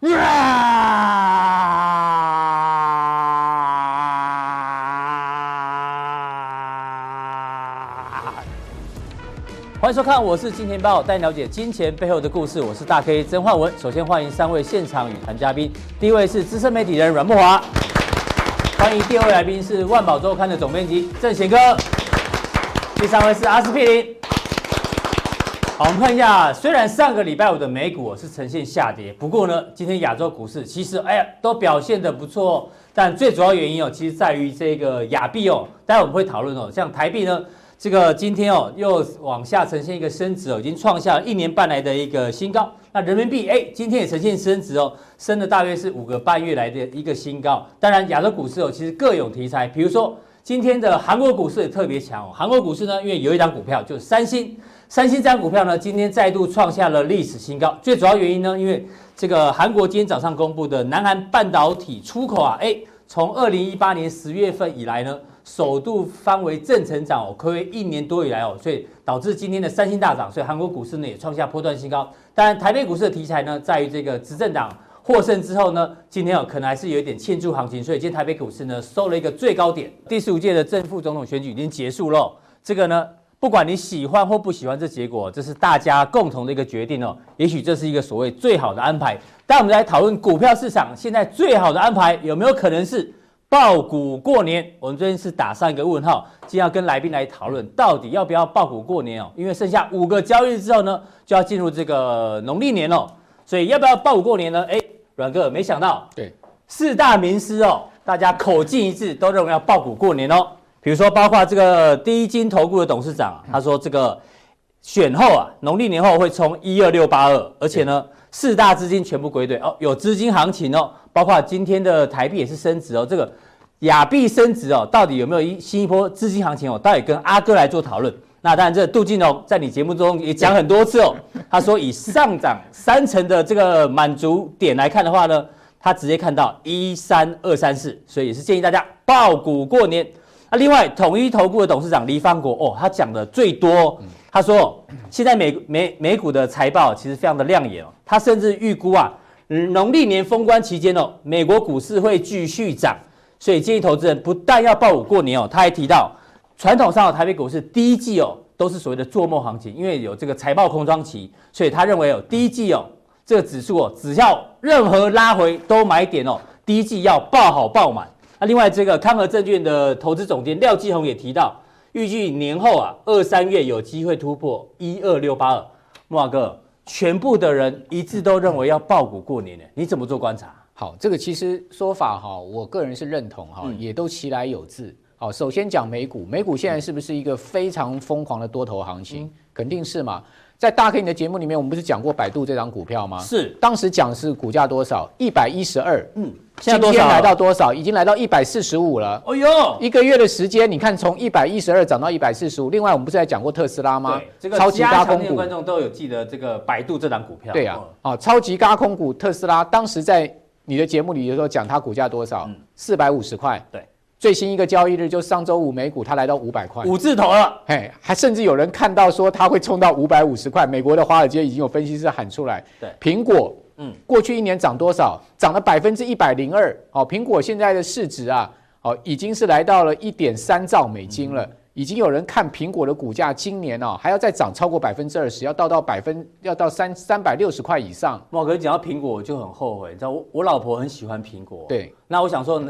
欢迎收看，我是金钱爆，带你了解金钱背后的故事。我是大 K 曾焕文。首先欢迎三位现场与谈嘉宾，第一位是资深媒体人阮慕华，欢迎第二位来宾是万宝周刊的总编辑郑贤哥，第三位是阿司匹林。好，我们看一下，虽然上个礼拜五的美股是呈现下跌，不过呢，今天亚洲股市其实哎呀都表现得不错。但最主要原因哦，其实在于这个亚币哦，待会我们会讨论哦，像台币呢。这个今天哦，又往下呈现一个升值哦，已经创下一年半来的一个新高。那人民币哎，今天也呈现升值哦，升了大约是五个半月来的一个新高。当然，亚洲股市哦，其实各有题材。比如说今天的韩国股市也特别强哦。韩国股市呢，因为有一档股票就是三星，三星这股票呢，今天再度创下了历史新高。最主要原因呢，因为这个韩国今天早上公布的南韩半导体出口啊，哎，从二零一八年十月份以来呢。首度翻为正成长哦，可谓一年多以来哦，所以导致今天的三星大涨，所以韩国股市呢也创下波段新高。当然，台北股市的题材呢，在于这个执政党获胜之后呢，今天哦可能还是有一点欠注行情，所以今天台北股市呢收了一个最高点。第十五届的正副总统选举已经结束了，这个呢，不管你喜欢或不喜欢这结果，这是大家共同的一个决定哦。也许这是一个所谓最好的安排。但我们来讨论股票市场现在最好的安排有没有可能是？爆股过年，我们最近是打上一个问号。今天要跟来宾来讨论，到底要不要爆股过年哦？因为剩下五个交易日之后呢，就要进入这个农历年了，所以要不要爆股过年呢？哎，阮哥，没想到，对，四大名师哦，大家口径一致，都认为要爆股过年哦。比如说，包括这个第一金投顾的董事长，他说这个选后啊，农历年后会冲一二六八二，而且呢。四大资金全部归队哦，有资金行情哦，包括今天的台币也是升值哦，这个亚币升值哦，到底有没有一新一波资金行情哦？到底跟阿哥来做讨论。那当然，这杜金龙在你节目中也讲很多次哦，他说以上涨三成的这个满足点来看的话呢，他直接看到一三二三四，所以也是建议大家抱股过年。那另外统一投顾的董事长黎方国哦，他讲的最多。他说，现在美美美股的财报其实非常的亮眼哦。他甚至预估啊，农历年封关期间哦，美国股市会继续涨，所以建议投资人不但要报股过年哦，他还提到，传统上的台北股市第一季哦都是所谓的做梦行情，因为有这个财报空窗期，所以他认为哦第一季哦这个指数哦只要任何拉回都买点哦，第一季要抱好抱满。那另外这个康和证券的投资总监廖继红也提到。预计年后啊，二三月有机会突破一二六八二。慕驊哥，全部的人一致都认为要爆股过年呢，你怎么做观察？好，这个其实说法哈，我个人是认同哈，也都其来有自。好，首先讲美股，美股现在是不是一个非常疯狂的多头行情？肯定是嘛。在大 K 你的节目里面，我们不是讲过百度这张股票吗？是，当时讲是股价多少？一百一十二。嗯。现在多少？今天来到多少？已经来到一百四十五了。哦呦，一个月的时间，你看从一百一十二涨到一百四十五。另外，我们不是还讲过特斯拉吗？这个超级高空股，观众都有记得这个百度这张股票。对啊，哦，超级高空股特斯拉，当时在你的节目里的时候讲它股价多少？四百五十块。对，最新一个交易日就上周五美股，它来到五百块，五字头了。嘿，还甚至有人看到说它会冲到五百五十块。美国的华尔街已经有分析师喊出来。对，苹果。嗯，过去一年涨多少？涨了百分之一百零二。哦，苹果现在的市值啊，哦，已经是来到了一点三兆美金了。已经有人看苹果的股价，今年哦还要再涨超过百分之二十，要到到百分要到三三百六十块以上。哇，可是讲到苹果，我就很后悔，你知道我我老婆很喜欢苹果。对，那我想说，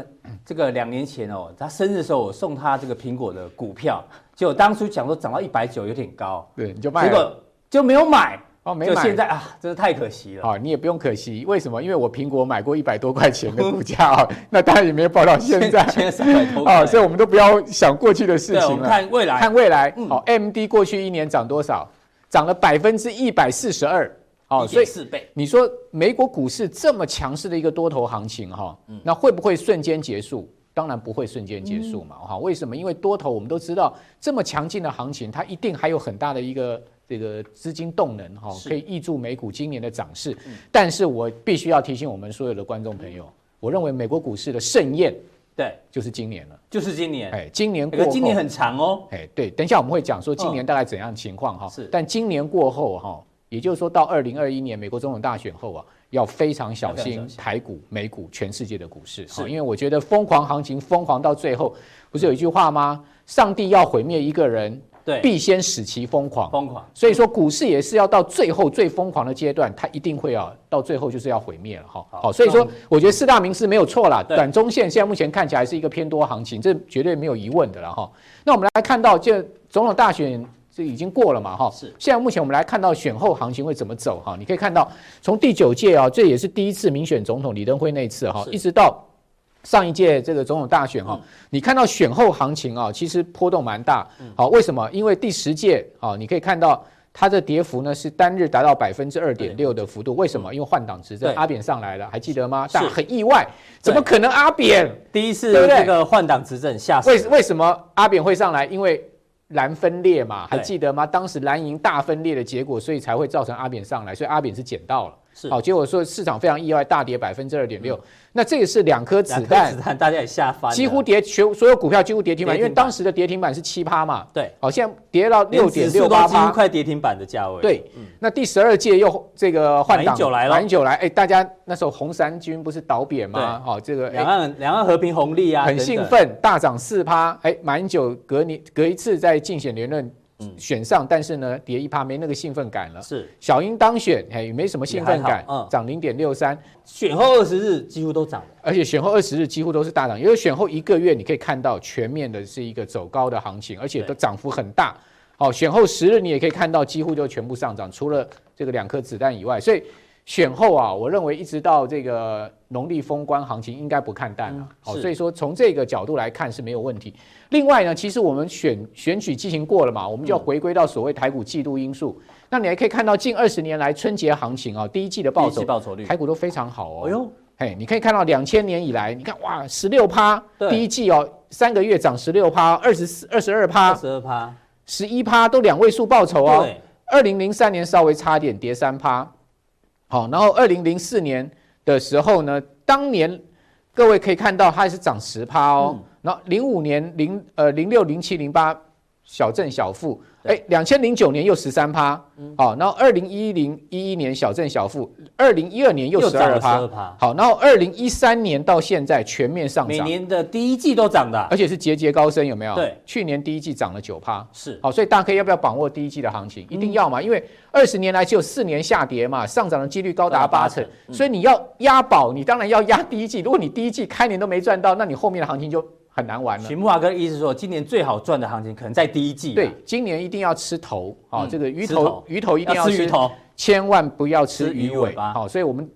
这个两年前哦，她生日的时候，我送她这个苹果的股票，结果当初讲说涨到一百九有点高，对，你就卖了，结果就没有买。哦，没买。就现在啊，真是太可惜了。啊、哦，你也不用可惜，为什么？因为我苹果买过一百多块钱的股价啊，那当然也没有报到现在。现在三百多。啊、哦，所以我们都不要想过去的事情了，我们看未来。看未来。嗯。好、哦、，AMD 过去一年涨多少？涨了百分之一百四十二。哦，所以四倍。你说美国股市这么强势的一个多头行情哈，嗯，那会不会瞬间结束？当然不会瞬间结束嘛。哈、嗯，为什么？因为多头我们都知道，这么强劲的行情，它一定还有很大的一个。这个资金动能哈，可以挹注美股今年的涨势。但是我必须要提醒我们所有的观众朋友，我认为美国股市的盛宴，对，就是今年了，就是今年。哎，今年过，今年很长哦。哎，对，等一下我们会讲说今年大概怎样情况哈。是，但今年过后哈，也就是说到二零二一年美国总统大选后啊，要非常小心台股、美股、全世界的股市。是，因为我觉得疯狂行情疯狂到最后，不是有一句话吗？上帝要毁灭一个人。对，必先使其疯狂。疯狂，所以说股市也是要到最后最疯狂的阶段，它一定会要到最后就是要毁灭了哈。好，所以说我觉得四大名师没有错啦。短中线现在目前看起来是一个偏多行情，这绝对没有疑问的了哈。那我们来看到，就总统大选这已经过了嘛哈。是。现在目前我们来看到选后行情会怎么走哈？你可以看到从第九届啊，这也是第一次民选总统李登辉那次哈，一直到。上一届这个总统大选哈，你看到选后行情啊，其实波动蛮大。好，为什么？因为第十届啊，你可以看到它的跌幅呢是单日达到百分之二点六的幅度。为什么？因为换党执政，阿扁上来了，还记得吗？但很意外，怎么可能阿扁第一次这个换党执政下？为为什么阿扁会上来？因为蓝分裂嘛，还记得吗？当时蓝营大分裂的结果，所以才会造成阿扁上来，所以阿扁是捡到了。好，结果说市场非常意外，大跌百分之二点六。那这也是两颗子弹，子弹大家也吓翻，几乎跌全所有股票几乎跌停板，因为当时的跌停板是七趴嘛。对，好，现在跌到六点六八趴，快跌停板的价位。对，那第十二届又这个换挡，马英九来了，马英九来，哎，大家那时候红三军不是倒扁吗？好，这个两岸两岸和平红利啊，很兴奋，大涨四趴。哎，马英九隔年隔一次在竞选连任。选上，但是呢，跌一趴没那个兴奋感了。是小英当选，哎，没什么兴奋感，涨零点六三。选后二十日几乎都涨了，而且选后二十日几乎都是大涨，因为选后一个月你可以看到全面的是一个走高的行情，而且都涨幅很大。好，选后十日你也可以看到几乎就全部上涨，除了这个两颗子弹以外，所以。选后啊，我认为一直到这个农历封关行情应该不看淡了。好，所以说从这个角度来看是没有问题。另外呢，其实我们选选举进行过了嘛，我们就要回归到所谓台股季度因素。那你还可以看到近二十年来春节行情啊，第一季的报酬报酬率，台股都非常好哦。哎呦，嘿，你可以看到两千年以来，你看哇，十六趴，第一季哦，三个月涨十六趴，二十四、二十二趴，二十二趴，十一趴都两位数报酬哦。二零零三年稍微差点跌三趴。好，然后二零零四年的时候呢，当年各位可以看到它还是涨十趴哦。然后零五年零呃零六零七零八小正小负。哎，两千零九年又十三趴，好，然后二零一零一一年小正小负，二零一二年又十二趴，好，然后二零一三年到现在全面上涨，每年的第一季都涨的，而且是节节高升，有没有？对，去年第一季涨了九趴，是，好，所以大家要不要把握第一季的行情？一定要嘛，因为二十年来只有四年下跌嘛，上涨的几率高达八成，所以你要押宝，你当然要押第一季。如果你第一季开年都没赚到，那你后面的行情就。很难玩了。徐木华哥的意思说，今年最好赚的行情可能在第一季。对，今年一定要吃头啊，这个鱼头鱼头一定要吃鱼头，千万不要吃鱼尾。好，所以我们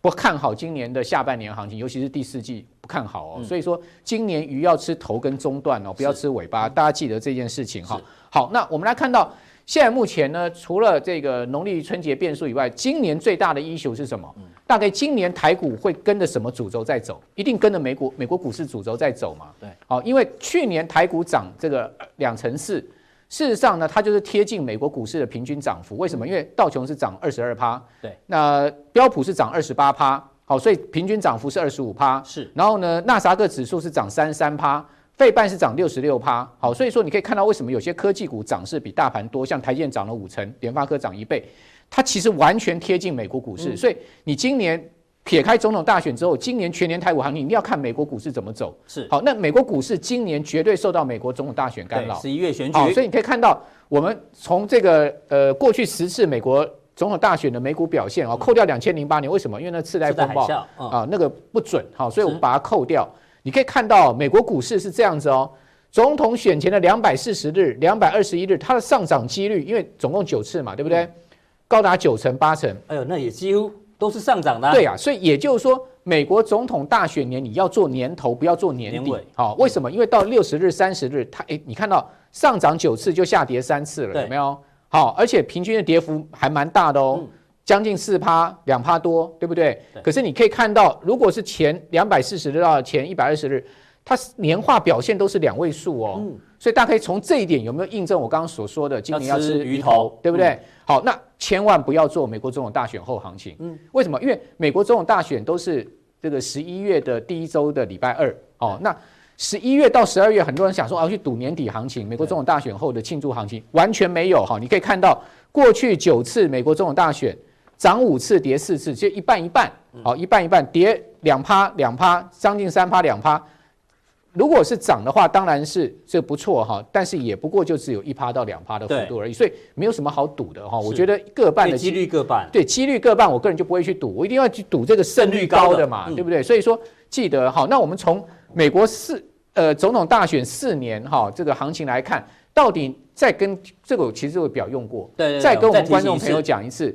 不看好今年的下半年行情，尤其是第四季不看好哦。所以说，今年鱼要吃头跟中段哦，不要吃尾巴。大家记得这件事情哈。好，那我们来看到。现在目前呢，除了这个农历春节变数以外，今年最大的 issue 是什么？大概今年台股会跟着什么主轴在走？一定跟着美股美国股市主轴在走嘛？对，好，因为去年台股涨这个两成四，事实上呢，它就是贴近美国股市的平均涨幅。为什么？因为道琼是涨二十二趴，对，那标普是涨二十八趴，好，所以平均涨幅是二十五趴，是。然后呢，纳斯达克指数是涨三十三趴。费半是涨六十六趴，好，所以说你可以看到为什么有些科技股涨势比大盘多，像台积电涨了五成，联发科涨一倍，它其实完全贴近美国股市。所以你今年撇开总统大选之后，今年全年台股行情一定要看美国股市怎么走。是，好，那美国股市今年绝对受到美国总统大选干扰。十一月选举，好，所以你可以看到我们从这个呃过去十次美国总统大选的美股表现啊，扣掉两千零八年，为什么？因为那次贷风暴啊，那个不准，好，所以我们把它扣掉。你可以看到，美国股市是这样子哦。总统选前的两百四十日、两百二十一日，它的上涨几率，因为总共九次嘛，对不对？高达九成、八成。哎呦，那也几乎都是上涨的。对啊，所以也就是说，美国总统大选年你要做年头，不要做年底。好，为什么？因为到六十日、三十日，它诶，你看到上涨九次就下跌三次了，有没有？好，而且平均的跌幅还蛮大的哦。将近四趴，两趴多，对不对？对。可是你可以看到，如果是前两百四十日到前一百二十日，它年化表现都是两位数哦。嗯。所以大家可以从这一点有没有印证我刚刚所说的，今年要吃鱼头，对不对？嗯、好，那千万不要做美国总统大选后行情。嗯。为什么？因为美国总统大选都是这个十一月的第一周的礼拜二。哦。那十一月到十二月，很多人想说啊，要去赌年底行情，美国总统大选后的庆祝行情，完全没有哈。你可以看到过去九次美国总统大选。涨五次跌四次，就一半一半，好，一半一半，跌两趴两趴，将近三趴两趴。如果是涨的话，当然是这不错哈，但是也不过就只有一趴到两趴的幅度而已，所以没有什么好赌的哈。我觉得各半的几率各半，对，几率各半，我个人就不会去赌，我一定要去赌这个胜率高的嘛，对不对？所以说记得哈，那我们从美国四呃总统大选四年哈这个行情来看，到底再跟这个我其实我表用过，对，再跟我们观众朋友讲一次，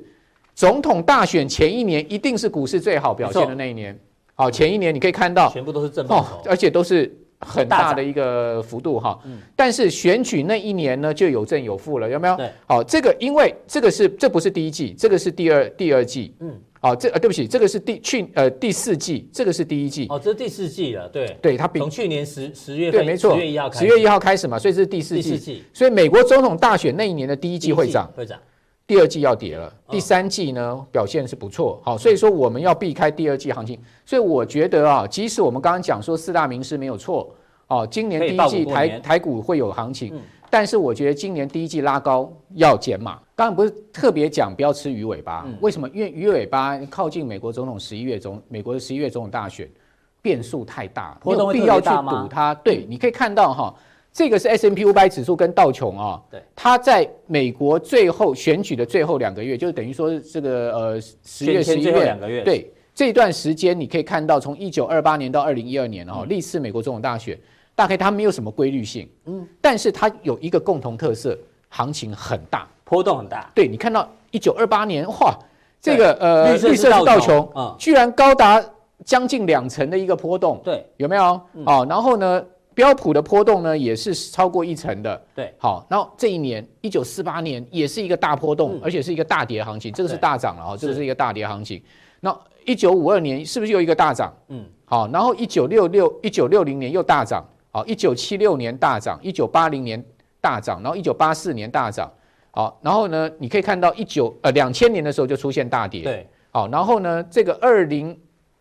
总统大选前一年一定是股市最好表现的那一年，好，前一年你可以看到全部都是正报酬，而且都是。很大的一个幅度哈，但是选举那一年呢，就有正有负了，有没有？对，好，这个因为这个是这不是第一季，这个是第二第二季，嗯，好，这呃对不起，这个是第去呃第四季，这个是第一季，哦，这是第四季了，对，对，它比从去年十十月份，对，没错，十月一号十月一号开始嘛，所以这是第四季，所以美国总统大选那一年的第一季会涨，会涨。第二季要跌了，第三季呢表现是不错，好，所以说我们要避开第二季行情，所以我觉得啊，即使我们刚刚讲说四大名师没有错。哦，今年第一季台台股会有行情，但是我觉得今年第一季拉高要减码。刚刚不是特别讲不要吃鱼尾巴，为什么？因为鱼尾巴靠近美国总统十一月总美国的十一月总统大选，变数太大，没有必要去赌它。对，你可以看到哈，这个是 S&P 五百指数跟道琼啊，对，它在美国最后选举的最后两个月，就等于说这个呃十月十一月两个月，对这段时间你可以看到，从一九二八年到二零一二年哦，历次美国总统大选。大概它没有什么规律性，嗯，但是它有一个共同特色，行情很大，波动很大。对，你看到一九二八年，哇，这个呃绿色是道琼，居然高达将近两成的一个波动，对，有没有？哦，然后呢，标普的波动呢也是超过一成的，对，好，然后这一年一九四八年也是一个大波动，而且是一个大跌行情，这个是大涨了哦，这个是一个大跌行情。那一九五二年是不是又一个大涨？嗯，好，然后一九六六一九六零年又大涨。好，一九七六年大涨，一九八零年大涨，然后一九八四年大涨。好，然后呢，你可以看到一九呃两千年的时候就出现大跌。对。好，然后呢，这个二零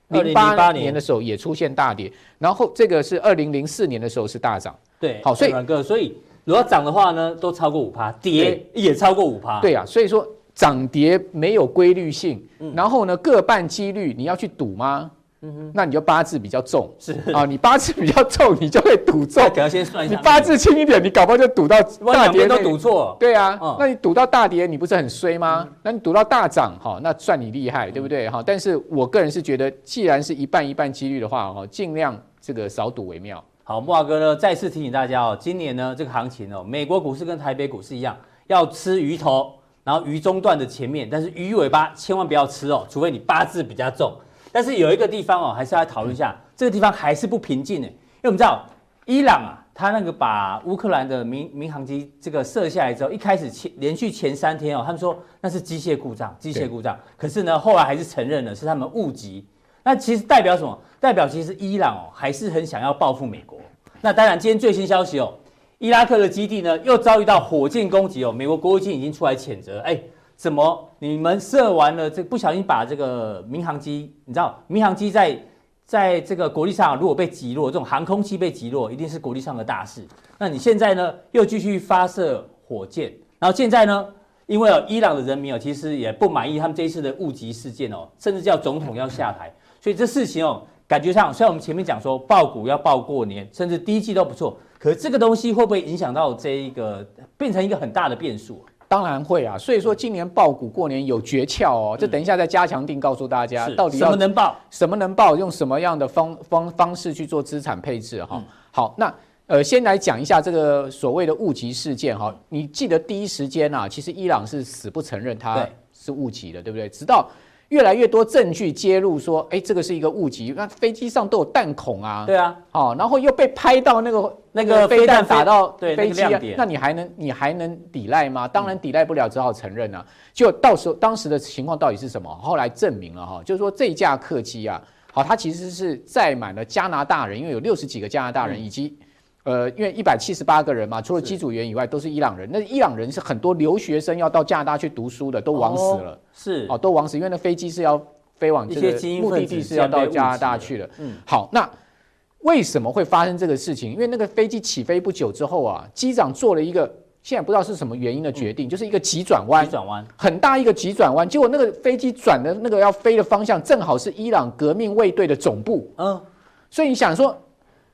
零八年的时候也出现大跌，然后这个是二零零四年的时候是大涨。对。好，所以哥，所以如果涨的话呢，都超过五趴，跌也超过五趴。对啊，所以说涨跌没有规律性，然后呢，各半几率，你要去赌吗？嗯哼，那你就八字比较重，是啊，你八字比较重，你就会赌中。可能先算一下，你八字轻一点，你搞不好就赌到大跌都赌错。对啊，那你赌到大跌，你不是很衰吗？那你赌到大涨，哈，那算你厉害，对不对？哈，但是我个人是觉得，既然是一半一半几率的话，哈，尽量这个少赌为妙。好，木华哥呢，再次提醒大家哦，今年呢这个行情哦，美国股市跟台北股市一样，要吃鱼头，然后鱼中段的前面，但是鱼尾巴千万不要吃哦，除非你八字比较重。但是有一个地方哦，还是要讨论一下，这个地方还是不平静呢。因为我们知道，伊朗啊，他那个把乌克兰的民民航机这个射下来之后，一开始前连续前三天哦，他们说那是机械故障，机械故障。可是呢，后来还是承认了是他们误击。那其实代表什么？代表其实伊朗哦，还是很想要报复美国。那当然，今天最新消息哦，伊拉克的基地呢又遭遇到火箭攻击哦，美国国务卿已经出来谴责，哎。怎么？你们射完了，这不小心把这个民航机，你知道，民航机在在这个国际上如果被击落，这种航空器被击落，一定是国际上的大事。那你现在呢，又继续发射火箭，然后现在呢，因为伊朗的人民哦，其实也不满意他们这一次的误击事件哦，甚至叫总统要下台。所以这事情哦，感觉上虽然我们前面讲说爆股要爆过年，甚至第一季都不错，可是这个东西会不会影响到这一个变成一个很大的变数？当然会啊，所以说今年爆股过年有诀窍哦，这等一下再加强定告诉大家，到底什么能爆，什么能爆，用什么样的方方方式去做资产配置哈。好，那呃先来讲一下这个所谓的误击事件哈，你记得第一时间啊，其实伊朗是死不承认它是误击的，对不对？直到。越来越多证据揭露说，哎，这个是一个误击，那飞机上都有弹孔啊。对啊，好，然后又被拍到那个那个飞弹打到飞机啊，那你还能你还能抵赖吗？当然抵赖不了，只好承认啊。就到时候当时的情况到底是什么？后来证明了哈，就是说这架客机啊，好，它其实是载满了加拿大人，因为有六十几个加拿大人以及。呃，因为一百七十八个人嘛，除了机组员以外都是伊朗人。那伊朗人是很多留学生要到加拿大去读书的，都枉死了。是哦，都枉死，因为那飞机是要飞往这个目的地是要到加拿大去的。嗯，好，那为什么会发生这个事情？因为那个飞机起飞不久之后啊，机长做了一个现在不知道是什么原因的决定，嗯、就是一个急转弯，急转弯很大一个急转弯，结果那个飞机转的那个要飞的方向正好是伊朗革命卫队的总部，嗯，所以你想说。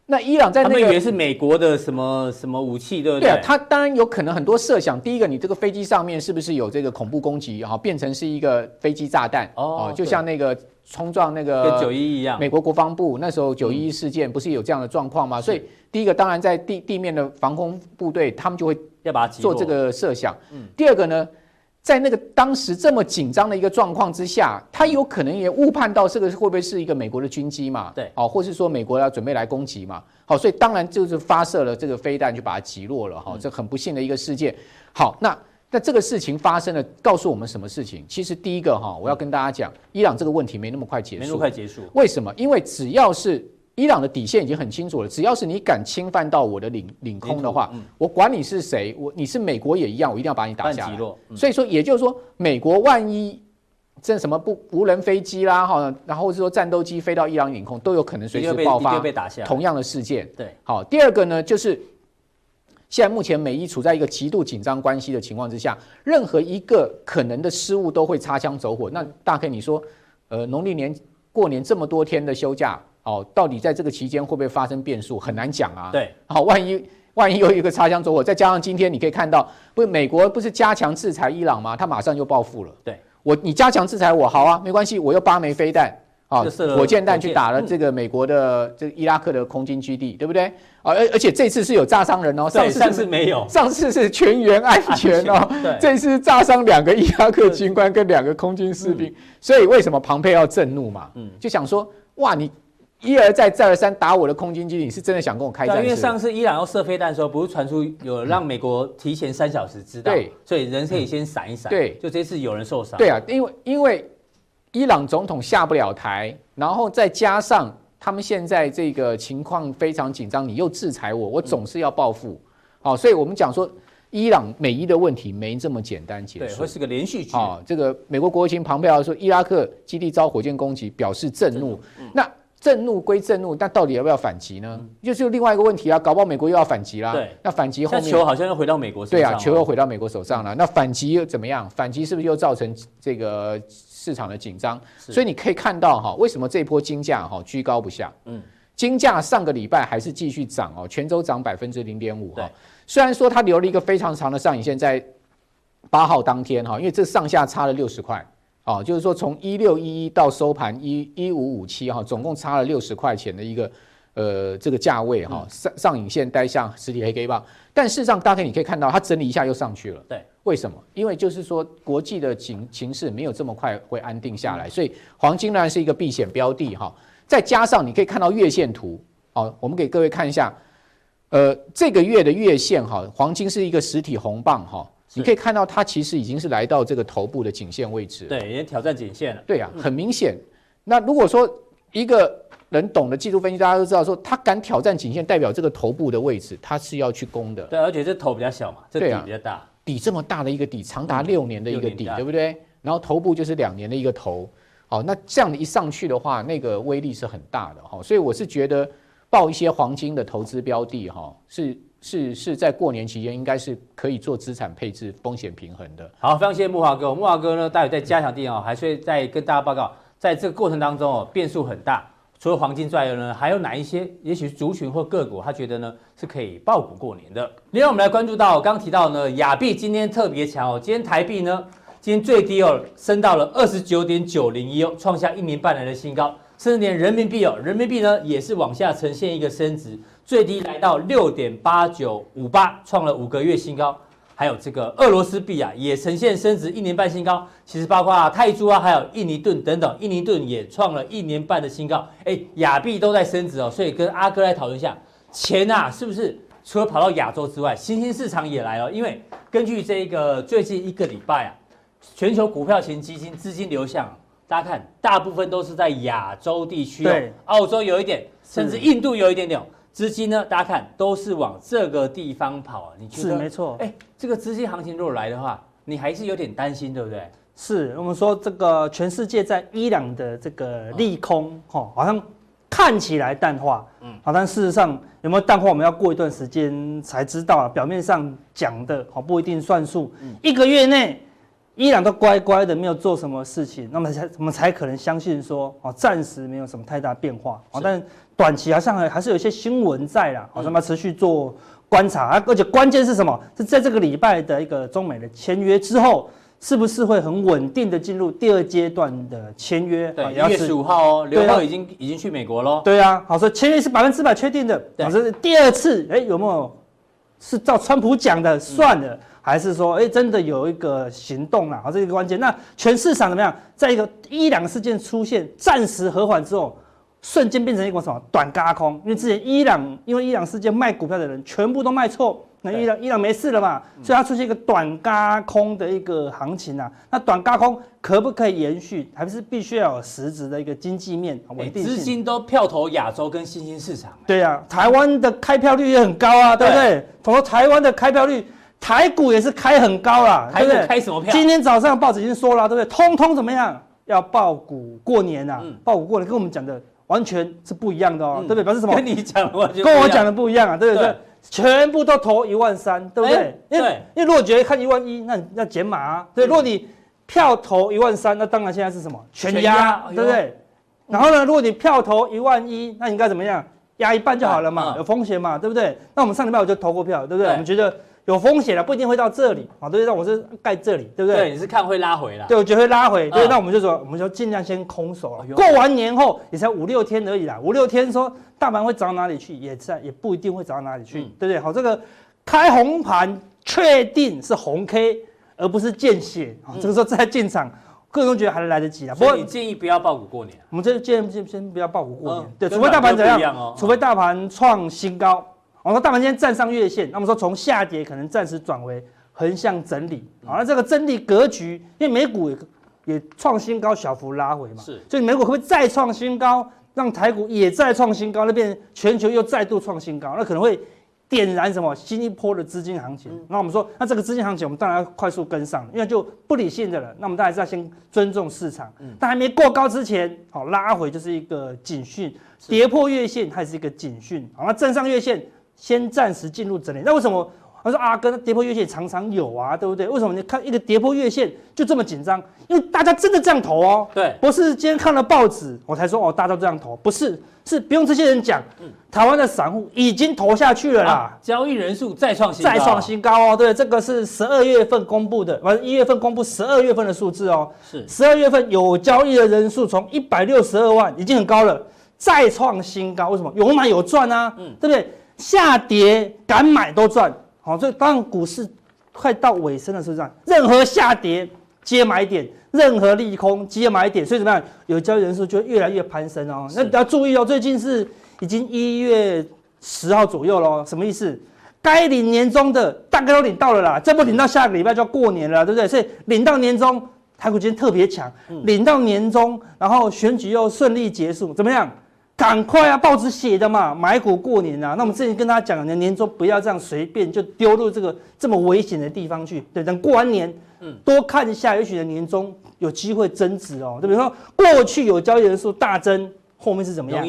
那伊朗在那个，他们以为是美国的什么什么武器，对不对？对啊，他当然有可能很多设想。第一个，你这个飞机上面是不是有这个恐怖攻击？哈，变成是一个飞机炸弹哦，就像那个冲撞那个跟九一一样，美国国防部那时候九一一事件不是有这样的状况吗？所以第一个，当然在地地面的防空部队，他们就会要把它做这个设想。嗯，第二个呢？在那个当时这么紧张的一个状况之下，他有可能也误判到这个会不会是一个美国的军机嘛？对，哦，或是说美国要准备来攻击嘛？好，所以当然就是发射了这个飞弹，就把它击落了哈。这很不幸的一个事件。好，那那这个事情发生了，告诉我们什么事情？其实第一个哈，我要跟大家讲，伊朗这个问题没那么快结束，没那么快结束。为什么？因为只要是。伊朗的底线已经很清楚了，只要是你敢侵犯到我的领领空的话，我管你是谁，我你是美国也一样，我一定要把你打下来。所以说，也就是说，美国万一这什么不无人飞机啦，哈，然后是说战斗机飞到伊朗领空，都有可能随时爆发同样的事件。对，好，第二个呢，就是现在目前美伊处在一个极度紧张关系的情况之下，任何一个可能的失误都会擦枪走火。那大概你说，呃，农历年过年这么多天的休假。哦，到底在这个期间会不会发生变数，很难讲啊。对，好，万一万一又一个擦枪走火，再加上今天你可以看到，不是美国不是加强制裁伊朗吗？他马上就报复了。对，我你加强制裁我，好啊，没关系，我又八枚飞弹啊，火箭弹去打了这个美国的这个伊拉克的空军基地，对不对？啊，而而且这次是有炸伤人哦，上次是没有，上次是全员安全哦，对，这次炸伤两个伊拉克军官跟两个空军士兵，所以为什么庞佩要震怒嘛？嗯，就想说，哇，你。一而再，再而三打我的空军基地，你是真的想跟我开战？因为上次伊朗要射飞弹的时候，不是传出有让美国提前三小时知道，对，所以人可以先闪一闪。对，就这次有人受伤。对啊，因为因为伊朗总统下不了台，然后再加上他们现在这个情况非常紧张，你又制裁我，我总是要报复。好，所以我们讲说，伊朗美伊的问题没这么简单结束，对，会是个连续剧。啊，这个美国国务卿庞佩奥说，伊拉克基地遭火箭攻击，表示震怒。那震怒归震怒，但到底要不要反击呢？就是另外一个问题啊，搞不好美国又要反击啦。对，那反击后面球好像又回到美国手上。对啊，球又回到美国手上了。那反击又怎么样？反击是不是又造成这个市场的紧张？所以你可以看到哈，为什么这一波金价哈居高不下？嗯，金价上个礼拜还是继续涨哦，全周涨百分之零点五哈。虽然说它留了一个非常长的上影线在八号当天哈，因为这上下差了六十块。哦，就是说从一六一一到收盘一一五五七哈，总共差了六十块钱的一个呃这个价位哈，上上影线带向实体黑 K 棒，但事实上大概你可以看到它整理一下又上去了。对，为什么？因为就是说国际的情情势没有这么快会安定下来，所以黄金呢是一个避险标的哈。再加上你可以看到月线图，好，我们给各位看一下，呃，这个月的月线哈，黄金是一个实体红棒哈。你可以看到，它其实已经是来到这个头部的颈线位置，对，已经挑战颈线了。对啊，很明显。那如果说一个人懂得技术分析，大家都知道说，他敢挑战颈线，代表这个头部的位置，他是要去攻的。对，而且这头比较小嘛，这底比较大，底这么大的一个底，长达六年的一个底，对不对？然后头部就是两年的一个头，好，那这样的一上去的话，那个威力是很大的哈。所以我是觉得报一些黄金的投资标的哈是。是是在过年期间，应该是可以做资产配置，风险平衡的。好，非常谢谢慕驊哥。慕驊哥呢，待会在加强錠哦，还是会再跟大家报告，在这个过程当中哦，变数很大。除了黄金之外呢，还有哪一些？也许族群或个股，他觉得呢是可以爆股过年的。另外，我们来关注到刚刚提到呢，亚币今天特别强哦。今天台币呢，今天最低哦，升到了二十九点九零一哦，创下一年半来的新高。甚至连人民币哦，人民币呢也是往下呈现一个升值。最低来到六点八九五八，创了五个月新高。还有这个俄罗斯币啊，也呈现升值一年半新高。其实包括啊泰铢啊，还有印尼盾等等，印尼盾也创了一年半的新高。哎，亚币都在升值哦，所以跟阿哥来讨论一下，钱啊是不是除了跑到亚洲之外，新兴市场也来了？因为根据这个最近一个礼拜啊，全球股票型基金资金流向，大家看，大部分都是在亚洲地区哦，对，澳洲有一点，甚至印度有一点点。资金呢？大家看都是往这个地方跑啊！你觉得是没错。哎，这个资金行情如果来的话，你还是有点担心，对不对？是我们说这个全世界在伊朗的这个利空，哈，好像看起来淡化，嗯，好，但事实上有没有淡化，我们要过一段时间才知道啊。表面上讲的好不一定算数，嗯，一个月内伊朗都乖乖的没有做什么事情，那么才我们才可能相信说，哦，暂时没有什么太大变化，啊，但短期好像还还是有一些新闻在啦，好，那么持续做观察啊，而且关键是什么？是在这个礼拜的一个中美的签约之后。是不是会很稳定的进入第二阶段的签约？对，一月十五号哦，刘鹤已经已经去美国喽。对啊，好，所以签约是百分之百确定的。对，这是第二次，哎，有没有是照川普讲的算的，还是说，哎，真的有一个行动了？好，这个关键。那全市场怎么样？在一个伊朗事件出现暂时和缓之后，瞬间变成一个什么短轧空？因为之前伊朗因为伊朗事件卖股票的人全部都卖错。那伊朗伊朗没事了嘛，所以它出现一个短轧空的一个行情啊。那短轧空可不可以延续？还是必须要有实质的一个经济面稳定性？资金都票投亚洲跟新兴市场。对啊，台湾的开票率也很高啊，对不对？从台湾的开票率，台股也是开很高啦，对不对？开什么票？今天早上报纸已经说了，对不对？通通怎么样？要报股过年啊，抱股过年跟我们讲的完全是不一样的哦，对不对？表示什么？跟你讲的完全跟我讲的不一样啊，对不对？全部都投一万三，对不对？欸、因为因为如果觉得看一万一，那你要减码啊。对，如果你票投一万三，那当然现在是什么全压，对不对？然后呢，如果你票投一万一，那你应该怎么样？压一半就好了嘛，有风险嘛，对不对？那我们上礼拜我就投过票，对不对？对我们觉得。有风险了，不一定会到这里啊。对，那我是盖这里，对不对？对，你是看会拉回了。对，我觉得会拉回。对，那我们就说，我们就尽量先空手了。过完年后也才五六天而已啦，五六天说大盘会涨到哪里去，也在也不一定会涨到哪里去，对不对？好，这个开红盘确定是红 K，而不是见血啊。这个时候再进场，个人都觉得还来得及啊。不过你建议不要抱股过年。我们这建议先先不要抱股过年，对，除非大盘怎样？除非大盘创新高。我说大盘今天站上月线，那么说从下跌可能暂时转为横向整理，好，那这个整理格局，因为美股也也创新高，小幅拉回嘛，是，所以美股会不会再创新高，让台股也再创新高，那变全球又再度创新高，那可能会点燃什么新一波的资金行情。那我们说，那这个资金行情，我们当然要快速跟上，因为就不理性的了，那我们当然是要先尊重市场，但还没过高之前，好，拉回就是一个警讯，跌破月线还是一个警讯，好，那站上月线。先暂时进入整理，那为什么？他说啊，跟跌破月线常常有啊，对不对？为什么你看一个跌破月线就这么紧张？因为大家真的这样投哦，对，不是今天看了报纸我才说哦，大家都这样投，不是，是不用这些人讲，嗯，台湾的散户已经投下去了啦，啊、交易人数再创新高，再创新高哦，对，这个是十二月份公布的，完一月份公布十二月份的数字哦，是。十二月份有交易的人数从一百六十二万已经很高了，再创新高，为什么？有买有赚啊，嗯，对不对？下跌敢买都赚，好，所以当股市快到尾声的时候，任何下跌接买点，任何利空接买点，所以怎么样？有交易人数就越来越攀升哦。那你要注意哦，最近是已经一月十号左右喽，什么意思？该领年终的大概都领到了啦，再不领到下个礼拜就要过年了，对不对？所以领到年终，台股今天特别强，领到年终，然后选举又顺利结束，怎么样？赶快啊！报纸写的嘛，买股过年啊。那我们之前跟大家讲的，年终不要这样随便就丢入这个这么危险的地方去。对，等过完年，嗯，多看一下，也许的年终有机会增值哦。对比如说过去有交易人数大增，后面是怎么样？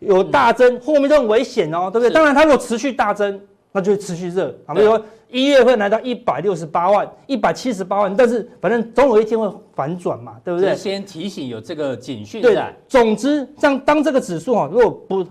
有大增，后面都很危险哦，对不对？当然，它如果持续大增，那就会持续热好。比如说。一月份来到一百六十八万、一百七十八万，但是反正总有一天会反转嘛，对不对？先提醒有这个警讯。对的，总之，像当这个指数啊，如果不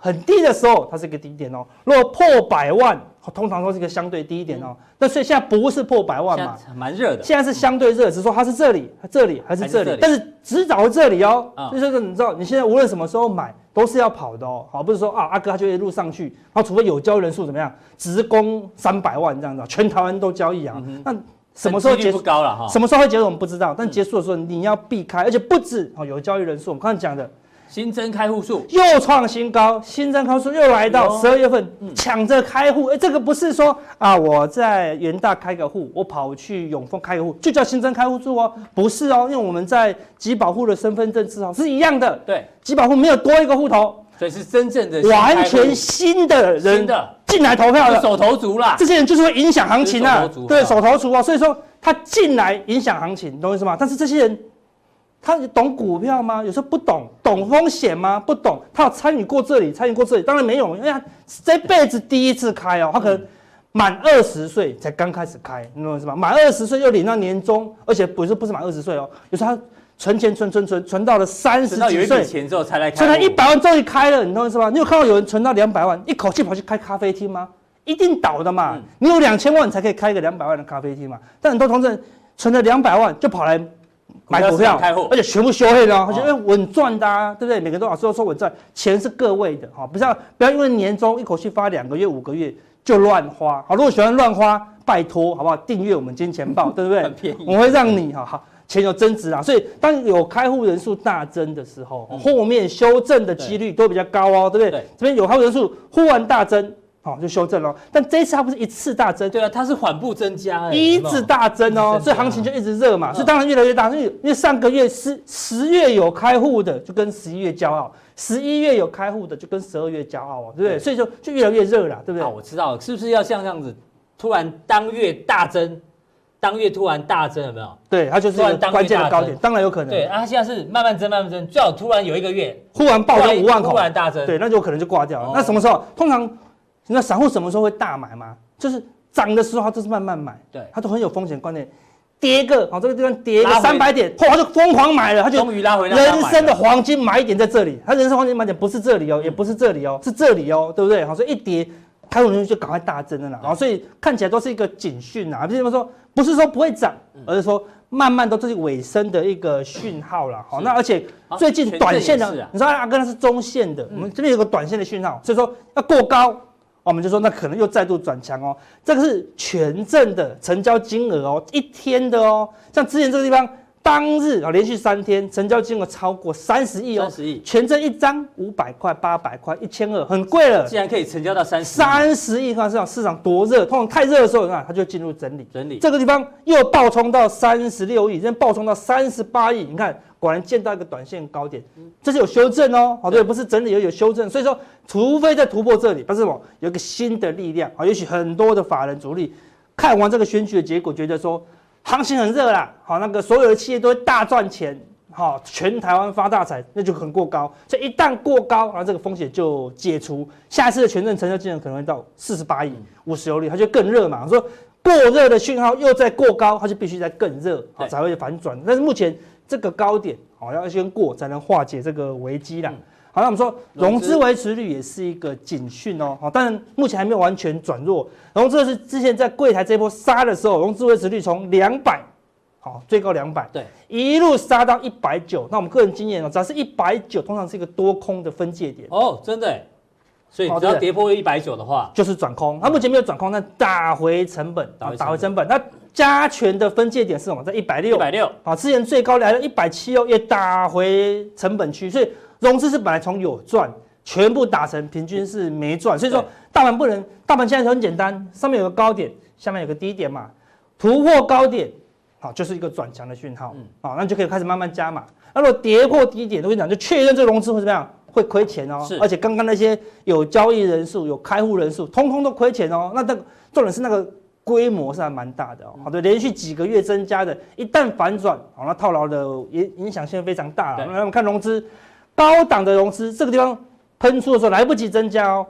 很低的时候，它是一个低点哦；如果破百万，通常都是一个相对低点哦。那所以现在不是破百万嘛，蛮热的。现在是相对热，只是说它是这里、这里还是这里，但是只找这里哦。就是说，你知道，你现在无论什么时候买。都是要跑的哦，好，不是说啊，阿哥他就一路上去，然后除非有交易人数怎么样，直攻三百万这样子，全台湾都交易啊，嗯、那什么时候结束？高了哈，什么时候会结束我们不知道，但结束的时候你要避开，而且不止哦，有交易人数，我们刚才讲的。新增开户数。又创新高，新增开户数又来到十二月份，抢着开户。哎，这个不是说啊，我在元大开个户，我跑去永丰开个户，就叫新增开户数哦，不是哦，因为我们在集保户的身份证字号是一样的。对，集保户没有多一个户头，所以是真正的完全新的人进来投票的手头足啦。这些人就是会影响行情啊，对，手头足啊，所以说他进来影响行情，懂我意思吗？但是这些人。他懂股票吗？有时候不懂，懂风险吗？不懂。他有参与过这里，参与过这里，当然没有，因为他这辈子第一次开哦，他可能满二十岁才刚开始开，你懂我意思吗？满二十岁又领到年终，而且不是不是满二十岁哦，有时候他存钱存存存存到了三十几岁，钱之后才来开，存了一百万终于开了，你懂我意思吗？你有看到有人存到两百万，一口气跑去开咖啡厅吗？一定倒的嘛。嗯、你有两千万才可以开一个两百万的咖啡厅嘛。但很多同志存了两百万就跑来。买股票，而且全部修黑了，他觉得稳赚的啊，对不对？每个人都老说说稳赚，钱是各位的哈，不要不要因为年终一口气发两个月、五个月就乱花。好，如果喜欢乱花，拜托好不好？订阅我们金钱豹，对不对？很便宜，我会让你哈好钱有增值啊。所以当有开户人数大增的时候，后面修正的几率都比较高哦，对不对？这边有开户人数忽然大增。好，就修正了。但这一次它不是一次大增，对啊，它是缓步增加，一直大增哦，所以行情就一直热嘛，所以当然越来越大。因为因为上个月十十月有开户的，就跟十一月骄傲；十一月有开户的，就跟十二月骄傲啊，对不对？所以就就越来越热了，对不对？我知道，是不是要像这样子，突然当月大增，当月突然大增，有没有？对，它就是关键的高点，当然有可能。对，啊，它现在是慢慢增，慢慢增，最好突然有一个月忽然暴增五万口，突然大增，对，那就有可能就挂掉了。那什么时候？通常。那散户什么时候会大买吗？就是涨的时候，他就是慢慢买，对，他都很有风险观念。跌个，好，这个地方跌个三百点，嚯，他就疯狂买了，他就终于拉回来。人生的黄金买点在这里，他人生黄金买点不是这里哦，也不是这里哦，是这里哦，对不对？好，所以一跌，开户人数就赶快大增了啦。然后所以看起来都是一个警讯啊，比如说不是说不会涨，而是说慢慢都是尾声的一个讯号了。好，那而且最近短线的，你说阿哥那是中线的，我们这边有个短线的讯号，所以说要过高。我们就说，那可能又再度转强哦。这个是权证的成交金额哦，一天的哦。像之前这个地方，当日啊连续三天成交金额超过三十亿哦。三十亿，权证一张五百块、八百块、一千二，很贵了。既然可以成交到三十三十亿，看市场市场多热。通常太热的时候，你看它就进入整理。整理这个地方又暴冲到三十六亿，现在暴冲到三十八亿，你看。果然见到一个短线高点，这是有修正哦，好对，不是整理有有修正，所以说除非在突破这里，不是我有一个新的力量啊，也许很多的法人主力看完这个选举的结果，觉得说行情很热啦，好，那个所有的企业都会大赚钱，好，全台湾发大财，那就很过高，所以一旦过高，然后这个风险就解除，下一次的权证成交金额可能会到四十八亿，五十有利，它就更热嘛，说过热的讯号又在过高，它就必须在更热，好才会反转，但是目前。这个高点好，要先过才能化解这个危机啦。好，那我们说融资维持率也是一个警讯哦。好，但目前还没有完全转弱。融资是之前在柜台这波杀的时候，融资维持率从两百，好，最高两百，对，一路杀到一百九。那我们个人经验哦，只要是一百九，通常是一个多空的分界点。哦，真的。所以只要跌破一百九的话，就是转空。它目前没有转空，那打回成本，打回成本。那加权的分界点是什么？在一百六，一百六。啊，之前最高来了一百七哦，也打回成本区。所以融资是本来从有赚，全部打成平均是没赚。所以说大盘不能，大盘现在很简单，上面有个高点，下面有个低点嘛。突破高点，好，就是一个转强的讯号。嗯，好，那就可以开始慢慢加码。那如果跌破低点，我跟你讲，就确认这个融资会怎么样？会亏钱哦，是而且刚刚那些有交易人数、有开户人数，通通都亏钱哦。那这个重点是那个规模是还蛮大的哦。好的，连续几个月增加的，一旦反转，好，那套牢的影影响性非常大。那我们看融资，高档的融资这个地方喷出的时候来不及增加哦。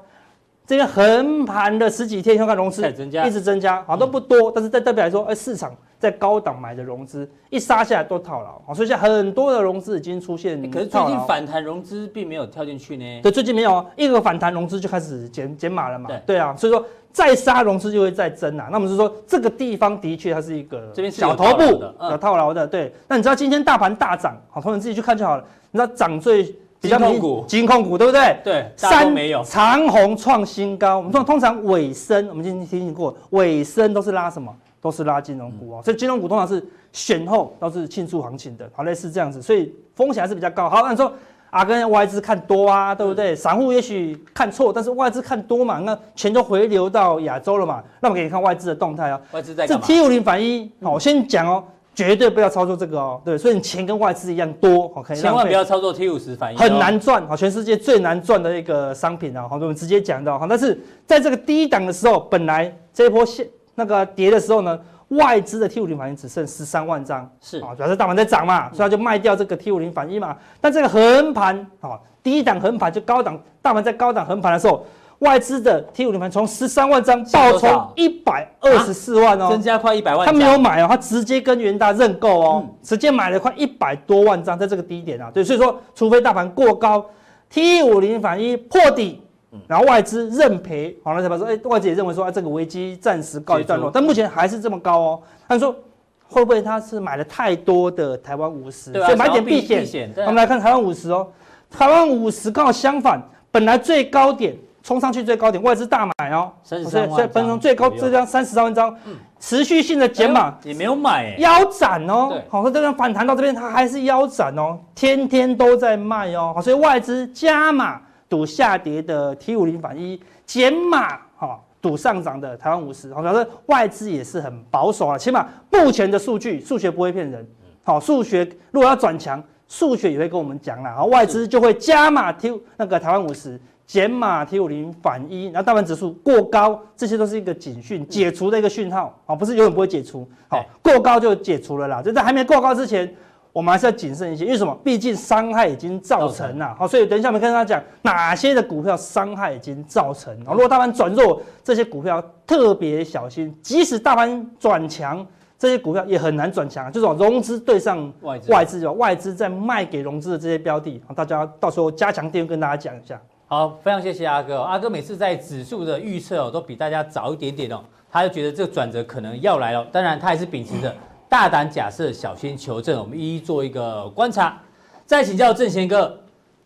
这边横盘了十几天，看看融资一直增加，好都不多，但是在代表来说，哎，市场在高档买的融资一杀下来都套牢，好所以现在很多的融资已经出现。可是最近反弹融资并没有跳进去呢？对，最近没有，一个反弹融资就开始减减码了嘛。对，对啊，所以说再杀融资就会再增啊。那我们是说这个地方的确它是一个小头部有套牢的，对。那你知道今天大盘大涨，好，同学自己去看就好了。你知道涨最。比较控股，金控股对不对？对，三没有长虹创新高。我们说通常尾声，我们今天提醒过，尾声都是拉什么？都是拉金融股哦。所以金融股通常是选后都是庆祝行情的，好类似这样子，所以风险还是比较高。好，那你说啊，跟外资看多啊，对不对？散户也许看错，但是外资看多嘛，那钱都回流到亚洲了嘛。那我们给你看外资的动态啊。外资在？这 T 五零反一，好，我先讲哦。绝对不要操作这个哦，对，所以你钱跟外资一样多，好，千万不要操作 T 五十反应，很难赚，好，全世界最难赚的一个商品啊，好，我们直接讲到，好，但是在这个低档的时候，本来这一波线那个跌的时候呢，外资的 T 五零反应只剩十三万张，是啊，主要是大盘在涨嘛，所以他就卖掉这个 T 五零反应嘛。但这个横盘啊，低档横盘就高档，大盘在高档横盘的时候，外资的 T 五零盘从十三万张爆冲一百二十四万哦，增加快一百万。他没有买哦，他直接跟元大认购哦，直接买了快一百多万张，在这个低点啊，对，所以说除非大盘过高，T 五零反一破底。然后外资认赔，好了，才把说，哎，外资也认为说，啊，这个危机暂时告一段落，但目前还是这么高哦。他说，会不会他是买了太多的台湾五十，所以买点避险？我们来看台湾五十哦，台湾五十刚好相反，本来最高点冲上去最高点，外资大买哦，所以所以分成最高这张三十三万张，持续性的减码。也没有买，腰斩哦，好，那这张反弹到这边，它还是腰斩哦，天天都在卖哦，好，所以外资加码。赌下跌的 T 五零反一减码哈，赌上涨的台湾五十，好，表示外资也是很保守啊。起码目前的数据，数学不会骗人。好，数学如果要转强，数学也会跟我们讲啦。然后外资就会加码 T 那个台湾五十，减码 T 五零反一，然后大盘指数过高，这些都是一个警讯，解除的一个讯号。好，不是永远不会解除，好，过高就解除了啦。就在还没过高之前。我们还是要谨慎一些，因为什么？毕竟伤害已经造成了，好，所以等一下我们跟大家讲哪些的股票伤害已经造成。如果大盘转弱，这些股票特别小心。即使大盘转强，这些股票也很难转强。就是融资对上外资，外资外资在卖给融资的这些标的，大家到时候加强錠跟大家讲一下。好，非常谢谢阿哥。阿哥每次在指数的预测哦，都比大家早一点点哦，他就觉得这个转折可能要来了。当然，他还是秉持着。大胆假设，小心求证。我们一一做一个观察。再请教正贤哥，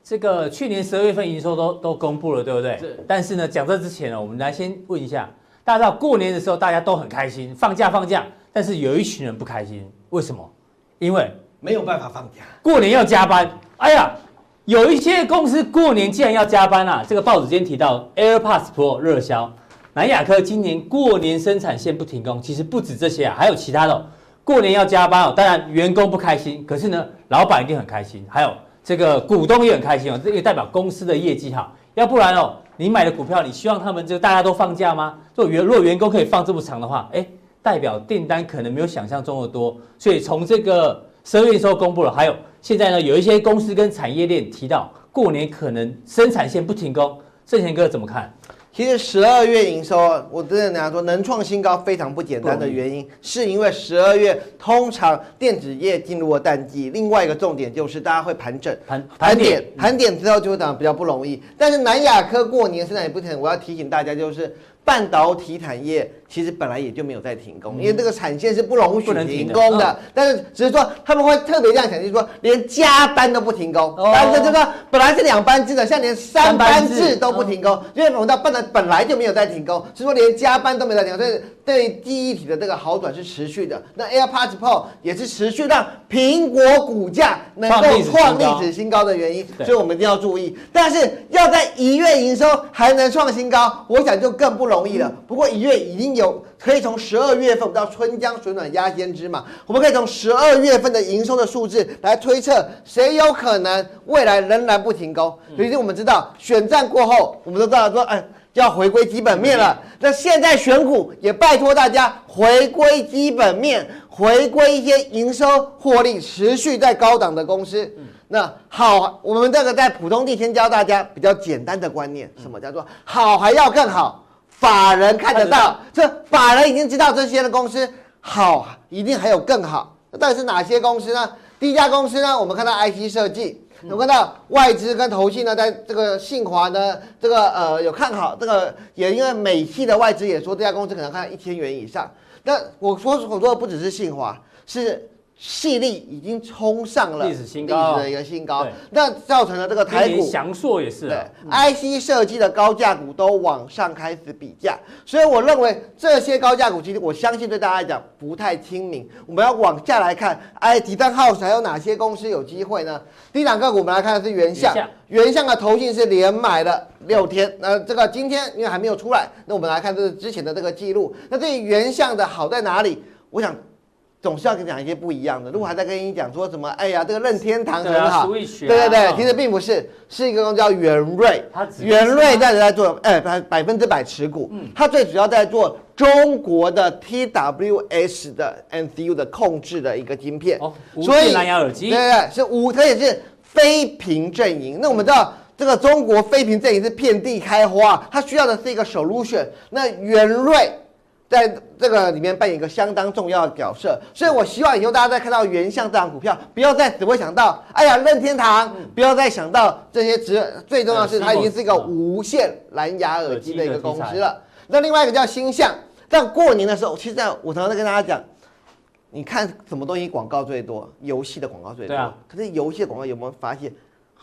这个去年十二月份营收都都公布了，对不对？是。但是呢，讲这之前呢，我们来先问一下，大家知道过年的时候大家都很开心，放假放假，但是有一群人不开心，为什么？因为没有办法放假，过年要加班。哎呀，有一些公司过年竟然要加班啊！这个报纸今天提到 AirPods Pro 热销，南亚科今年过年生产线不停工，其实不止这些啊，还有其他的哦。过年要加班哦，当然员工不开心，可是呢，老板一定很开心，还有这个股东也很开心哦，这个代表公司的业绩哈，要不然哦，你买的股票，你希望他们就大家都放假吗？如果员如果员工可以放这么长的话，哎，代表订单可能没有想象中的多，所以从这个十二月时候公布了，还有现在呢，有一些公司跟产业链提到过年可能生产线不停工，正贤哥怎么看？其实十二月营收，我真的跟大家说，能创新高非常不简单的原因，是因为十二月通常电子业进入了淡季。另外一个重点就是大家会盘整、盘盘点、盘点之后就会涨得比较不容易。但是南亚科过年现在也不停，我要提醒大家就是。半导体产业其实本来也就没有在停工，因为这个产线是不容许停工的。但是只是说他们会特别这样讲，就是说连加班都不停工。但是这个本来是两班制的，像连三班制都不停工，因为我们到本来本来就没有在停工，所以说连加班都没在停工，所以对记忆体的这个好转是持续的。那 AirPods Pro 也是持续让苹果股价能够创历史新高的原因，所以我们一定要注意。但是要在一月营收还能创新高，我想就更不容易。容易了，不过一月已经有可以从十二月份到春江水暖鸭先知嘛，我们可以从十二月份的营收的数字来推测，谁有可能未来仍然不停工。所以我们知道选战过后，我们都知道说，哎，要回归基本面了。那现在选股也拜托大家回归基本面，回归一些营收获利持续在高档的公司。那好，我们这个在普通地先教大家比较简单的观念，什么叫做好还要更好？法人看得到，这法人已经知道这些的公司好，一定还有更好。到底是哪些公司呢？第一家公司呢，我们看到 IC 设计，我们看到外资跟投信呢，在这个信华呢，这个呃有看好，这个也因为美系的外资也说这家公司可能看到一千元以上。那我说我说的不只是信华，是。矽力已经冲上了历史新高，历史的一个新高，那造成了这个台股翔硕也是对 IC 设计的高价股都往上开始比价，所以我认为这些高价股其实我相信对大家来讲不太亲民。我们要往下来看，哎，几张 house 还有哪些公司有机会呢？第一档个股我们来看的是原相，原相的投信是连买了六天，那这个今天因为还没有出来，那我们来看这是之前的这个记录。那这原相的好在哪里？我想。总是要跟你讲一些不一样的。如果还在跟你讲说什么，哎呀，这个任天堂很好，对对对，其实并不是，是一个叫元瑞，元瑞在在做，哎，百百分之百持股，它最主要在做中国的 TWS 的 MCU 的控制的一个晶片，哦，所以蓝牙耳机，对对对，是五，它也是非屏阵营。那我们知道，这个中国非屏阵营是遍地开花，它需要的是一个 solution。那元瑞在这个里面扮演一个相当重要的角色，所以我希望以后大家在看到原相这档股票，不要再只会想到，哎呀，任天堂，不要再想到这些，只最重要的是它已经是一个无线蓝牙耳机的一个公司了。那另外一个叫星象，在过年的时候，其实在我常常在跟大家讲，你看什么东西广告最多？游戏的广告最多。对啊。可是游戏的广告有没有发现，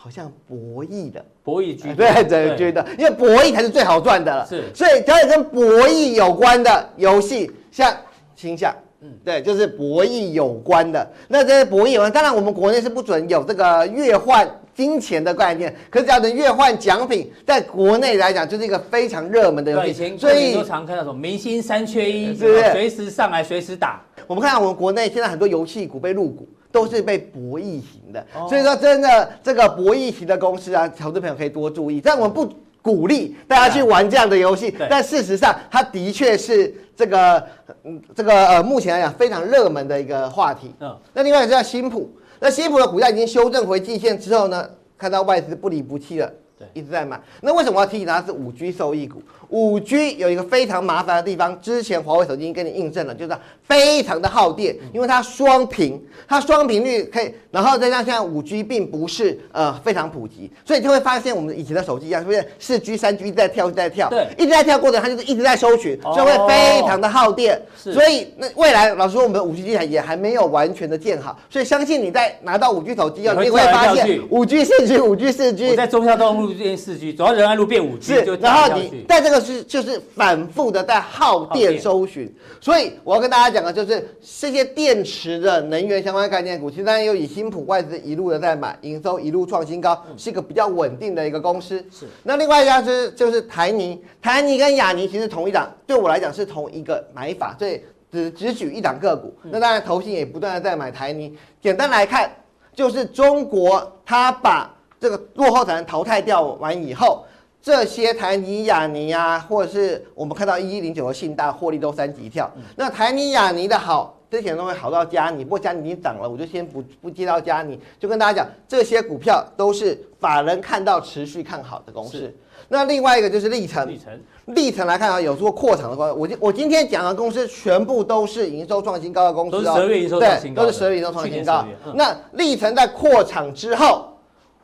好像博弈的？博弈居多。对 对，觉得因为博弈才是最好赚的了。是。所以只要跟博弈有关的游戏，像倾向，嗯，对，就是博弈有关的。那这些博弈有关，当然我们国内是不准有这个月换。金钱的概念，可是只要能越换奖品，在国内来讲就是一个非常热门的游戏。所以都常看到什么明星三缺一，是不是？随时上来，随时打。我们看到我们国内现在很多游戏股被入股，都是被博弈型的。所以说，真的这个博弈型的公司啊，投资朋友可以多注意。但我们不鼓励大家去玩这样的游戏，但事实上，它的确是这个嗯这个呃目前来讲非常热门的一个话题。嗯，那另外一个叫新普。那新普的股价已经修正回季线之后呢，看到外资不离不弃了，对，一直在买。那为什么我要提醒它是五 G 受益股？五 G 有一个非常麻烦的地方，之前华为手机已经跟你印证了，就是非常的耗电，因为它双频，它双频率可以，然后再加上现在五 G 并不是呃非常普及，所以就会发现我们以前的手机一样，是不是？四 G、三 G 一直在跳，一直在跳，对，一直在跳过程，它就是一直在搜寻，所以会非常的耗电。所以那未来老师说，我们的五 G 机台也还没有完全的建好，所以相信你在拿到五 G 手机后，你会发现五 G、四 G、五 G、四 G，在中孝东路变四 G，走到仁爱路变五 G，是，然后你在这个。是就是反复的在耗电搜寻，所以我要跟大家讲的，就是这些电池的能源相关概念股，其实当然有以新普外资一路的在买，营收一路创新高，是一个比较稳定的一个公司。是。那另外一家是就是台泥，台泥跟亚泥其实同一档，对我来讲是同一个买法，所以只只举一档个股。那当然投信也不断的在买台泥。简单来看，就是中国它把这个落后产能淘汰掉完以后。这些台泥、亚泥啊，或者是我们看到一一零九的信大获利都三级跳。那台泥、亚泥的好，之前都会好到加你，不过加你已经涨了，我就先不不接到加你，就跟大家讲，这些股票都是法人看到持续看好的公司。那另外一个就是力成，力成，力成来看啊，有做扩厂的公司。我今我今天讲的公司全部都是营收创新高的公司哦，对，都是十二月营收创新高。那历程在扩厂之后。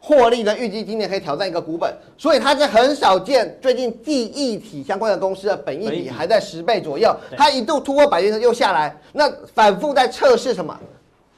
获利呢，预计今年可以挑战一个股本，所以它是很少见。最近记忆体相关的公司的本益比还在十倍左右，它一度突破百元又下来，那反复在测试什么？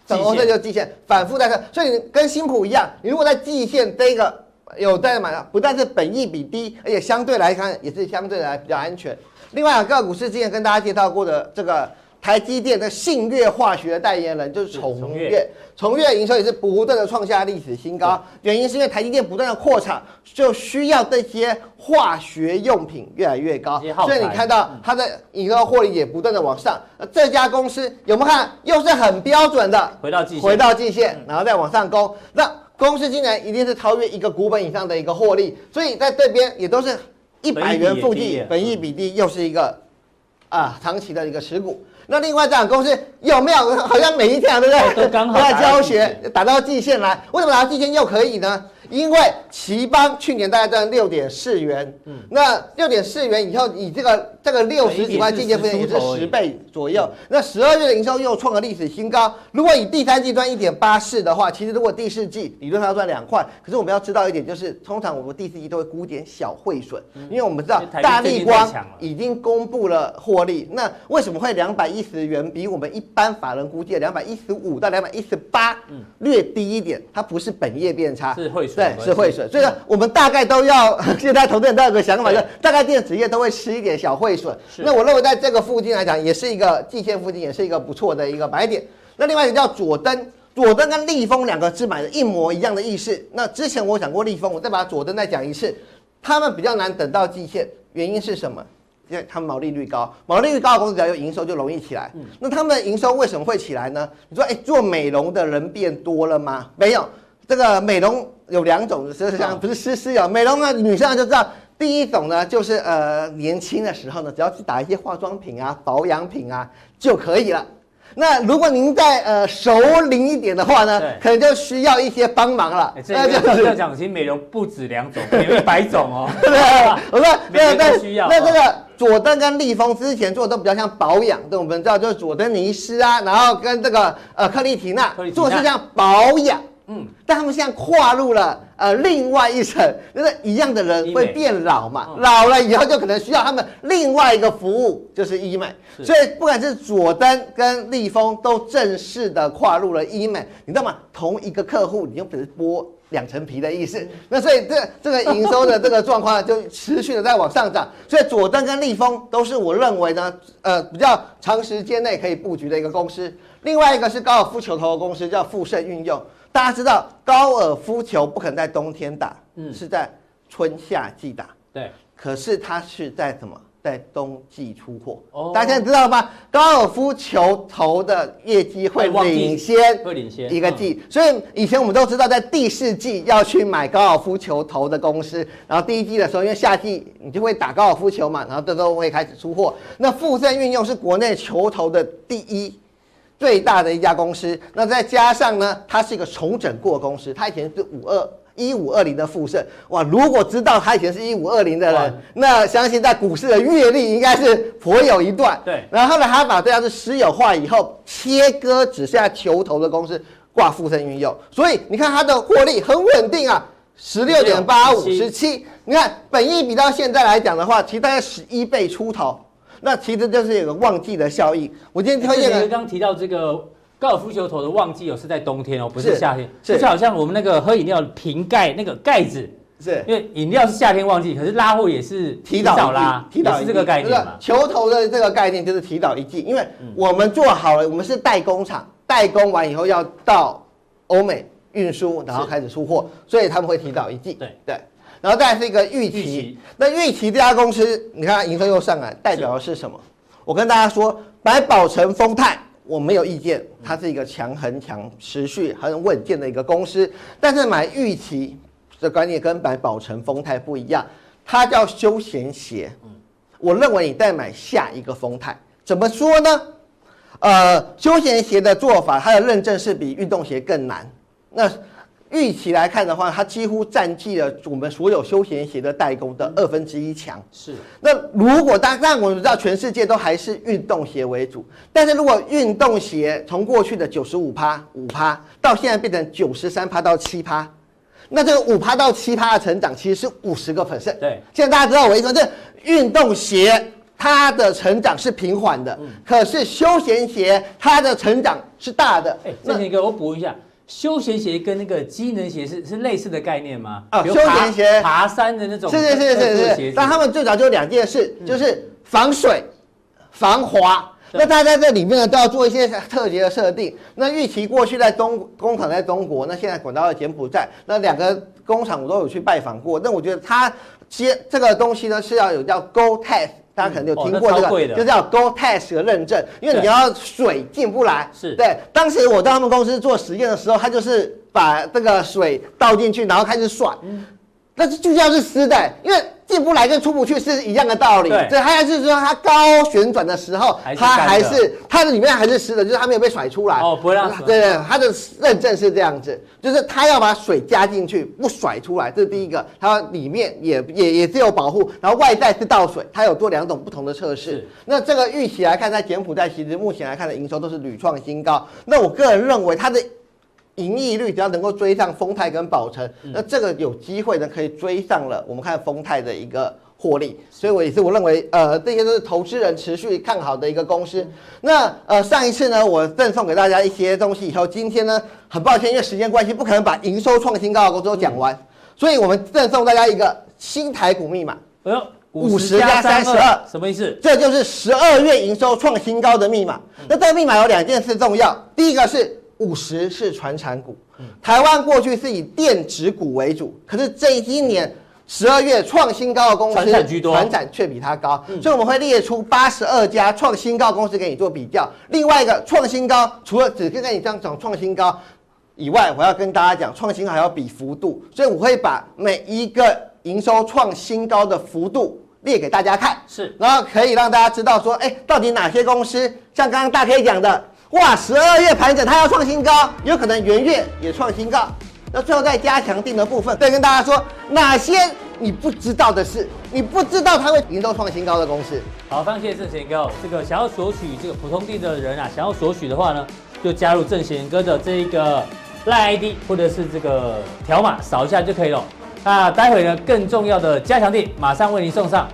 整红这就是季线，反复在测。所以跟新普一样，你如果在季线这个有在买，不但是本益比低，而且相对来看也是相对来比较安全。另外，个股市之前跟大家介绍过的这个。台积电的信越化学的代言人就是崇越，崇越营收也是不断的创下历史新高，原因是因为台积电不断的扩产，就需要这些化学用品越来越高，所以你看到它的营收获利也不断的往上。那这家公司有没有看？又是很标准的回到回到季线，然后再往上攻。那公司今年一定是超越一个股本以上的一个获利，所以在这边也都是一百元附近，本益比低，又是一个啊长期的一个持股。那另外这样公司有没有好像每一天啊，对不对？都 刚好在教学打到季线来，为什么打到季线又可以呢？因为奇邦去年大概赚六点四元，嗯，那六点四元以后，以这个这个六十几块进阶分也是十倍左右。那十二月的营收又创了历史新高。如果以第三季赚一点八四的话，其实如果第四季理论上要赚两块，可是我们要知道一点，就是通常我们第四季都会估点小汇损，因为我们知道大立光已经公布了获利，那为什么会两百一十元比我们一般法人估计的两百一十五到两百一十八略低一点？它不是本业变差，是汇损。对，是汇损，所以呢，我们大概都要 现在投资人都有个想法，就大概电子业都会吃一点小汇损。那我认为在这个附近来讲，也是一个季线附近，也是一个不错的一个买点。那另外一个叫左登，左登跟利丰两个是买的一模一样的意思。那之前我讲过利丰，我再把左登再讲一次，他们比较难等到季线，原因是什么？因为他们毛利率高，毛利率高的公司只要有营收就容易起来。那他们的营收为什么会起来呢？你说，哎，做美容的人变多了吗？没有。这个美容有两种，实际上不是湿湿有，美容呢，女生就知道第一种呢，就是呃年轻的时候呢，只要去打一些化妆品啊、保养品啊就可以了。那如果您再呃熟龄一点的话呢，可能就需要一些帮忙了。这个 要讲，其实美容不止两种，有一百种哦。对，我说那那那这个佐登跟丽丰之前做的都比较像保养，对，我们知道就是佐登尼诗啊，然后跟这个呃克丽缇娜做的是像保养。嗯，但他们现在跨入了呃另外一层，就是一样的人会变老嘛，嗯、老了以后就可能需要他们另外一个服务，就是医美。所以不管是佐登跟立丰都正式的跨入了医美，你知道吗？同一个客户，你就只是剥两层皮的意思。那所以这这个营收的这个状况就持续的在往上涨。所以佐登跟立丰都是我认为呢，呃比较长时间内可以布局的一个公司。另外一个是高尔夫球头的公司，叫富盛运用。大家知道高尔夫球不可能在冬天打，嗯，是在春夏季打，对。可是它是在什么？在冬季出货。哦，大家现在知道了吗？高尔夫球头的业绩会领先，会领先一个季。所以以前我们都知道，在第四季要去买高尔夫球头的公司，然后第一季的时候，因为夏季你就会打高尔夫球嘛，然后这时候会开始出货。那富盛运用是国内球头的第一。最大的一家公司，那再加上呢，它是一个重整过公司，它以前是五二一五二零的复盛，哇，如果知道它以前是一五二零的人，那相信在股市的阅历应该是颇有一段。对，然后呢，他把这家是私有化以后，切割只剩下球头的公司挂富盛运用，所以你看它的获利很稳定啊，十六点八五十七，你看本益比到现在来讲的话，其实大概十一倍出头。那其实就是有个旺季的效应。我今天推荐的，刚刚提到这个高尔夫球头的旺季哦，是在冬天哦，不是夏天。是，就好像我们那个喝饮料瓶盖那个盖子，是因为饮料是夏天旺季，可是拉货也是提早拉，提早是这个概念嘛。球头的这个概念就是提早一季，因为我们做好了，我们是代工厂，代工完以后要到欧美运输，然后开始出货，所以他们会提早一季。对对。然后再是一个玉期，那玉期这家公司，你看营收又上来，代表的是什么？我跟大家说，百宝城丰泰我没有意见，它是一个强很强、持续很稳健的一个公司。但是买玉期的观念跟买宝城丰泰不一样，它叫休闲鞋。我认为你再买下一个丰泰，怎么说呢？呃，休闲鞋的做法，它的认证是比运动鞋更难。那预期来看的话，它几乎占据了我们所有休闲鞋的代工的二分之一强。是。那如果当然我们知道全世界都还是运动鞋为主，但是如果运动鞋从过去的九十五趴五趴到现在变成九十三趴到七趴，那这个五趴到七趴的成长其实是五十个 percent。对。现在大家知道我意思吗？这运动鞋它的成长是平缓的，嗯、可是休闲鞋它的成长是大的。哎，这个我补一下。休闲鞋跟那个机能鞋是是类似的概念吗？啊，休闲鞋爬山的那种。是是是是是。但他们最早就两件事，就是防水、防滑。那大家在这里面呢，都要做一些特别的设定。那玉期过去在东工厂在中国，那现在滚到了柬埔寨，那两个工厂我都有去拜访过。那我觉得它接这个东西呢，是要有叫 GORE-TEX。大家可能有听过这个，就叫 GORE-TEX 的认证，因为你要水进不来。是对。当时我到他们公司做实验的时候，他就是把这个水倒进去，然后开始甩，但是就像是湿的，因为。进不来跟出不去是一样的道理。对，还还是说它高旋转的时候，它还是它的里面还是湿的，就是它没有被甩出来。哦，不会让它。对对，它的认证是这样子，就是它要把水加进去，不甩出来，这是第一个。它里面也也也是有保护，然后外在是倒水，它有做两种不同的测试。是那这个预期来看，在柬埔寨其实目前来看的营收都是屡创新高。那我个人认为它的。盈利率只要能够追上丰泰跟宝成，那这个有机会呢，可以追上了。我们看丰泰的一个获利，所以我也是我认为，呃，这些都是投资人持续看好的一个公司。那呃，上一次呢，我赠送给大家一些东西以后，今天呢，很抱歉，因为时间关系，不可能把营收创新高的公司都讲完，所以我们赠送大家一个新台股密码，哎呦，五十加三十二，什么意思？这就是十二月营收创新高的密码。那这个密码有两件事重要，第一个是。五十是传产股，台湾过去是以电子股为主，可是这一年十二月创新高的公司，传产居多，传产却比它高，所以我们会列出八十二家创新高公司给你做比较。另外一个创新高，除了只跟跟你这样讲创新高以外，我要跟大家讲创新还要比幅度，所以我会把每一个营收创新高的幅度列给大家看，是，然后可以让大家知道说，哎，到底哪些公司像刚刚大 K 讲的，哇，十二月盘整它要创新高，有可能元月也创新高。那最后再加强定的部分，再跟大家说哪些你不知道的事，你不知道它会营收创新高的公司。好，非常谢谢正贤哥。这个想要索取这个普通錠的人啊，想要索取的话呢，就加入正贤哥的这一个赖 ID 或者是这个条码，扫一下就可以了。那待会呢，更重要的加强錠马上为您送上。